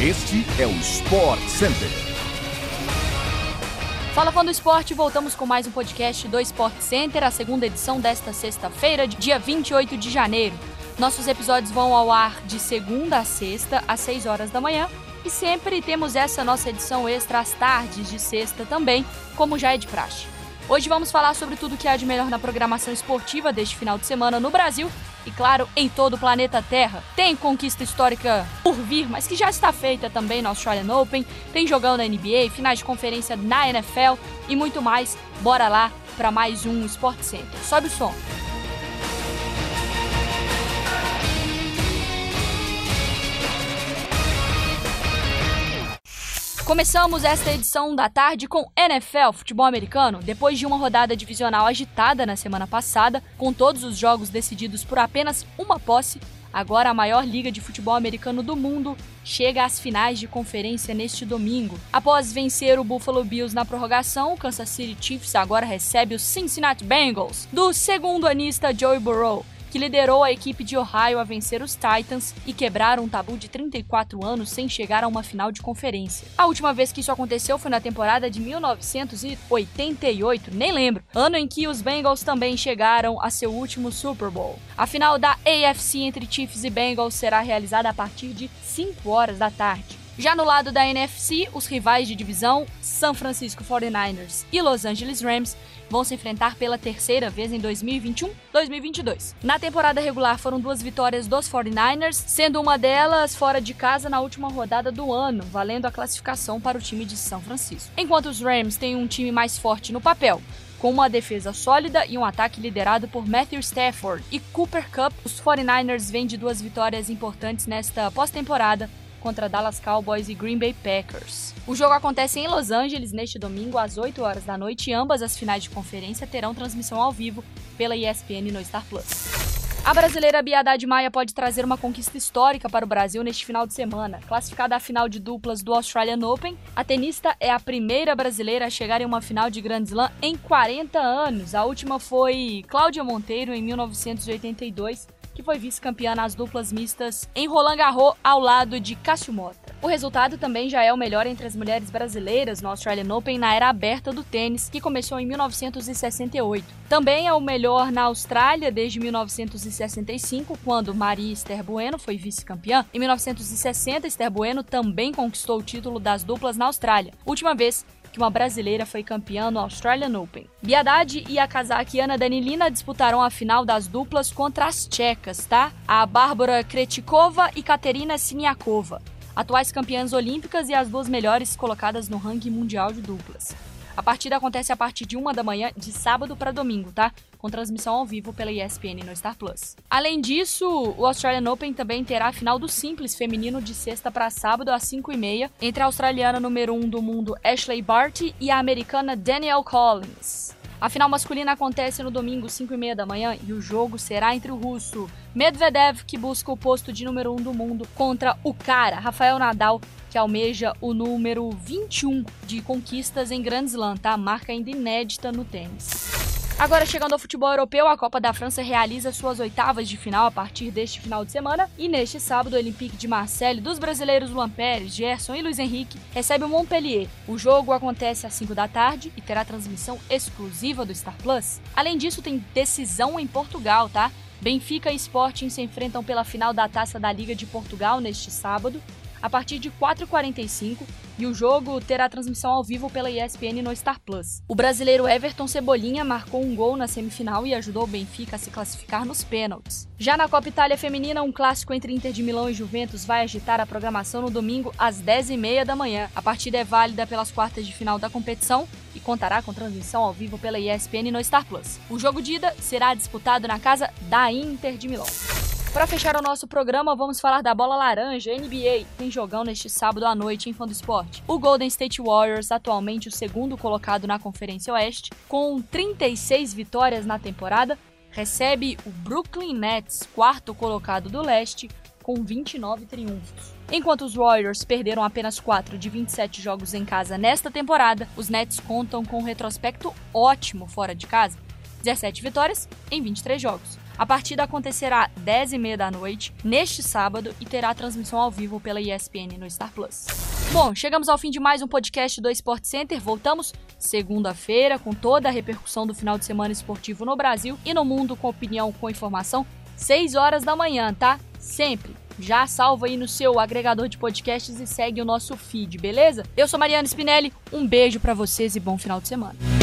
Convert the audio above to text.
Este é o Sport Center. Fala fã do esporte, voltamos com mais um podcast do Sport Center, a segunda edição desta sexta-feira, dia 28 de janeiro. Nossos episódios vão ao ar de segunda a sexta, às 6 horas da manhã, e sempre temos essa nossa edição extra às tardes de sexta também, como já é de praxe. Hoje vamos falar sobre tudo que há de melhor na programação esportiva deste final de semana no Brasil e, claro, em todo o planeta Terra. Tem conquista histórica por vir, mas que já está feita também no Australian Open, tem jogão na NBA, finais de conferência na NFL e muito mais. Bora lá para mais um Sport Center. Sobe o som. Começamos esta edição da tarde com NFL, futebol americano, depois de uma rodada divisional agitada na semana passada, com todos os jogos decididos por apenas uma posse. Agora a maior liga de futebol americano do mundo chega às finais de conferência neste domingo. Após vencer o Buffalo Bills na prorrogação, o Kansas City Chiefs agora recebe os Cincinnati Bengals do segundo anista Joey Burrow que liderou a equipe de Ohio a vencer os Titans e quebrar um tabu de 34 anos sem chegar a uma final de conferência. A última vez que isso aconteceu foi na temporada de 1988, nem lembro, ano em que os Bengals também chegaram a seu último Super Bowl. A final da AFC entre Chiefs e Bengals será realizada a partir de 5 horas da tarde. Já no lado da NFC, os rivais de divisão, San Francisco 49ers e Los Angeles Rams, vão se enfrentar pela terceira vez em 2021-2022. Na temporada regular foram duas vitórias dos 49ers, sendo uma delas fora de casa na última rodada do ano, valendo a classificação para o time de São Francisco. Enquanto os Rams têm um time mais forte no papel, com uma defesa sólida e um ataque liderado por Matthew Stafford e Cooper Cup, os 49ers vêm de duas vitórias importantes nesta pós-temporada contra Dallas Cowboys e Green Bay Packers. O jogo acontece em Los Angeles neste domingo às 8 horas da noite e ambas as finais de conferência terão transmissão ao vivo pela ESPN no Star Plus. A brasileira Bia Haddad Maia pode trazer uma conquista histórica para o Brasil neste final de semana. Classificada à final de duplas do Australian Open, a tenista é a primeira brasileira a chegar em uma final de Grand Slam em 40 anos. A última foi Cláudia Monteiro em 1982 que foi vice-campeã nas duplas mistas em Roland Garros ao lado de Cássio Mota. O resultado também já é o melhor entre as mulheres brasileiras no Australian Open na era aberta do tênis, que começou em 1968. Também é o melhor na Austrália desde 1965, quando Maria Esther Bueno foi vice-campeã. Em 1960, Esther Bueno também conquistou o título das duplas na Austrália, última vez que uma brasileira foi campeã no Australian Open. Biadad e a cazaquiana Danilina disputaram a final das duplas contra as tchecas, tá? A Bárbara Kretikova e Katerina Siniakova, atuais campeãs olímpicas e as duas melhores colocadas no ranking mundial de duplas. A partida acontece a partir de uma da manhã de sábado para domingo, tá? Com transmissão ao vivo pela ESPN no Star Plus. Além disso, o Australian Open também terá a final do simples feminino de sexta para sábado às 5h30 entre a australiana número 1 do mundo Ashley Barty e a americana Danielle Collins. A final masculina acontece no domingo, 5 e meia da manhã, e o jogo será entre o russo Medvedev, que busca o posto de número 1 do mundo, contra o cara, Rafael Nadal, que almeja o número 21 de conquistas em Grand Slam, tá? Marca ainda inédita no tênis. Agora, chegando ao futebol europeu, a Copa da França realiza suas oitavas de final a partir deste final de semana. E neste sábado, o Olympique de Marseille, dos brasileiros Luan Pérez, Gerson e Luiz Henrique, recebe o Montpellier. O jogo acontece às 5 da tarde e terá transmissão exclusiva do Star Plus. Além disso, tem decisão em Portugal, tá? Benfica e Sporting se enfrentam pela final da Taça da Liga de Portugal neste sábado a partir de 4h45 e o jogo terá transmissão ao vivo pela ESPN no Star Plus. O brasileiro Everton Cebolinha marcou um gol na semifinal e ajudou o Benfica a se classificar nos pênaltis. Já na Copa Itália Feminina, um clássico entre Inter de Milão e Juventus vai agitar a programação no domingo às 10h30 da manhã. A partida é válida pelas quartas de final da competição e contará com transmissão ao vivo pela ESPN no Star Plus. O jogo de ida será disputado na casa da Inter de Milão. Para fechar o nosso programa, vamos falar da bola laranja NBA. Tem jogão neste sábado à noite em Fã do Esporte. O Golden State Warriors, atualmente o segundo colocado na Conferência Oeste, com 36 vitórias na temporada, recebe o Brooklyn Nets, quarto colocado do leste, com 29 triunfos. Enquanto os Warriors perderam apenas 4 de 27 jogos em casa nesta temporada, os Nets contam com um retrospecto ótimo fora de casa, 17 vitórias em 23 jogos. A partida acontecerá 10h30 da noite, neste sábado, e terá transmissão ao vivo pela ESPN no Star Plus. Bom, chegamos ao fim de mais um podcast do Sport Center. Voltamos segunda-feira com toda a repercussão do final de semana esportivo no Brasil e no mundo com opinião, com informação, 6 horas da manhã, tá? Sempre. Já salva aí no seu agregador de podcasts e segue o nosso feed, beleza? Eu sou Mariana Spinelli, um beijo para vocês e bom final de semana.